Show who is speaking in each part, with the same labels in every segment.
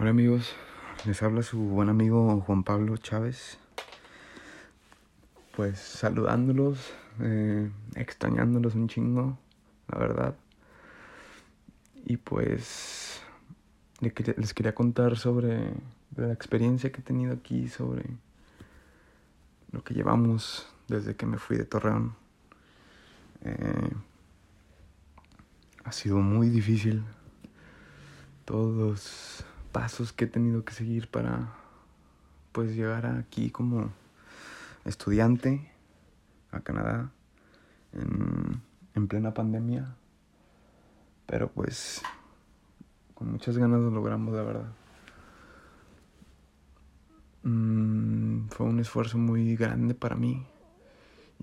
Speaker 1: Hola amigos, les habla su buen amigo Juan Pablo Chávez. Pues saludándolos, eh, extrañándolos un chingo, la verdad. Y pues les quería contar sobre la experiencia que he tenido aquí, sobre lo que llevamos desde que me fui de Torreón. Eh, ha sido muy difícil. Todos pasos que he tenido que seguir para pues llegar aquí como estudiante a Canadá en, en plena pandemia. Pero pues con muchas ganas lo logramos, la verdad. Mm, fue un esfuerzo muy grande para mí.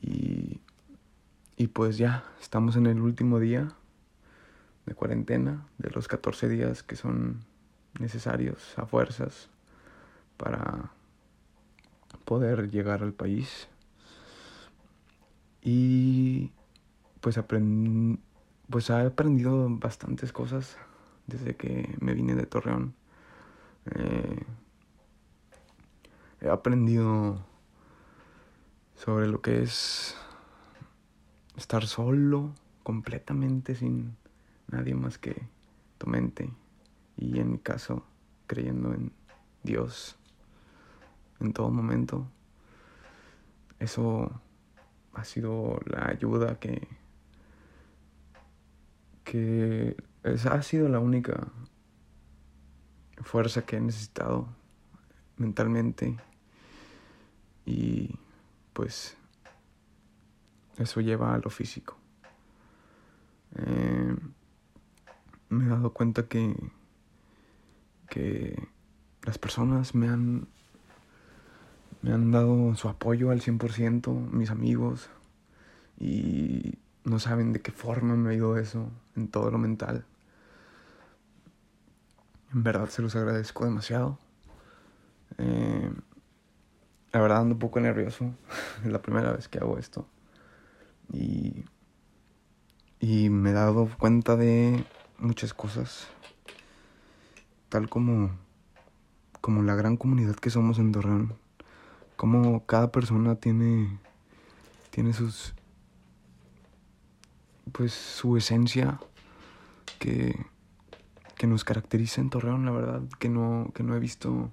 Speaker 1: Y, y pues ya, estamos en el último día de cuarentena, de los 14 días que son necesarios a fuerzas para poder llegar al país. Y pues, aprend pues he aprendido bastantes cosas desde que me vine de Torreón. Eh, he aprendido sobre lo que es estar solo, completamente sin nadie más que tu mente y en mi caso creyendo en Dios en todo momento. Eso ha sido la ayuda que que ha sido la única fuerza que he necesitado mentalmente y pues eso lleva a lo físico. Eh, me he dado cuenta que las personas me han, me han dado su apoyo al 100%, mis amigos, y no saben de qué forma me ido eso en todo lo mental. En verdad se los agradezco demasiado. Eh, la verdad ando un poco nervioso. es la primera vez que hago esto. Y, y me he dado cuenta de muchas cosas tal como, como la gran comunidad que somos en Torreón, como cada persona tiene, tiene sus, pues su esencia que, que nos caracteriza en Torreón, la verdad, que no, que no he visto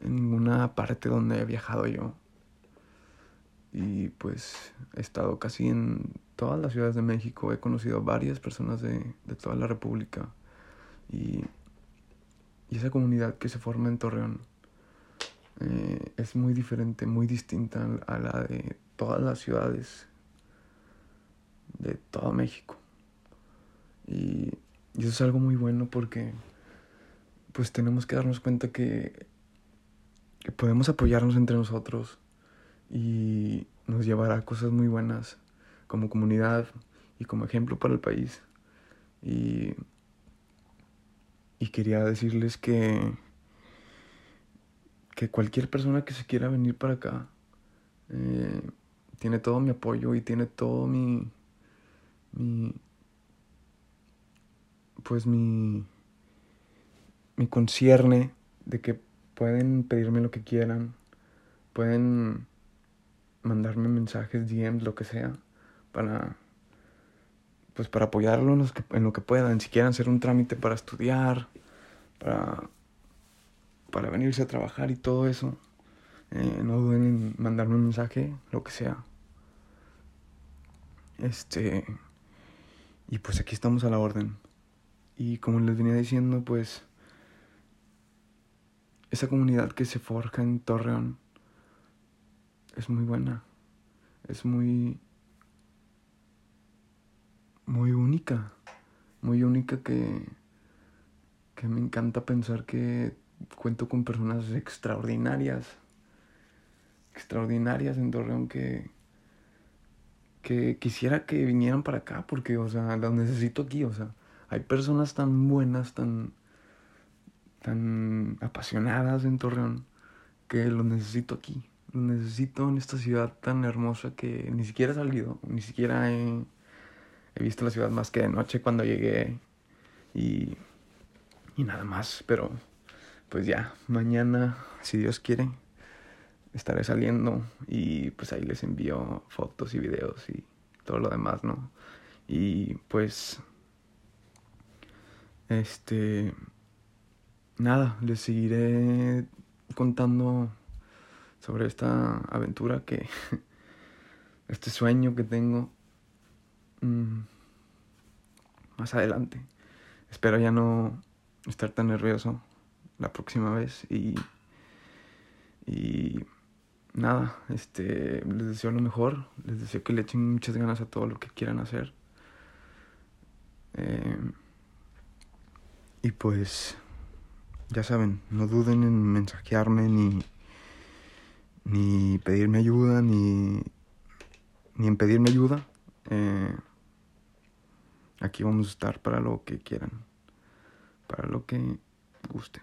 Speaker 1: en ninguna parte donde he viajado yo. Y pues he estado casi en todas las ciudades de México, he conocido a varias personas de, de toda la República. Y y esa comunidad que se forma en Torreón eh, es muy diferente, muy distinta a la de todas las ciudades de todo México. Y, eso es algo muy bueno porque pues tenemos que darnos cuenta que, que podemos apoyarnos entre nosotros y nos llevará a cosas muy buenas como comunidad y como ejemplo para el país. Y y quería decirles que, que cualquier persona que se quiera venir para acá eh, tiene todo mi apoyo y tiene todo mi, mi pues mi, mi concierne de que pueden pedirme lo que quieran, pueden mandarme mensajes, DMs, lo que sea, para pues para apoyarlo en, en, lo que puedan, si quieren hacer un trámite para estudiar, para, para venirse a trabajar y todo eso, eh, no duden en mandarme un mensaje, lo que sea. Este, y pues aquí estamos a la orden. Y como les venía diciendo, pues esa comunidad que se forja en Torreón es muy buena, es muy muy única, muy única que, que me encanta pensar que cuento con personas extraordinarias, extraordinarias en Torreón que, que quisiera que vinieran para acá porque, o sea, las necesito aquí, o sea, hay personas tan buenas, tan, tan apasionadas en Torreón que lo necesito aquí, necesito en esta ciudad tan hermosa que ni siquiera he salido, ni siquiera he He visto la ciudad más que de noche cuando llegué y, y nada más, pero pues ya, mañana, si Dios quiere, estaré saliendo y pues ahí les envío fotos y videos y todo lo demás, ¿no? Y pues, este, nada, les seguiré contando sobre esta aventura que, este sueño que tengo mm, más adelante. Espero ya no estar tan nervioso la próxima vez y, y nada, este, les deseo lo mejor, les deseo que le echen muchas ganas a todo lo que quieran hacer. Eh, y pues, ya saben, no duden en mensajearme ni, ni pedirme ayuda, ni, ni en pedirme ayuda. Eh, aquí vamos a estar para lo que quieran, para lo que gusten.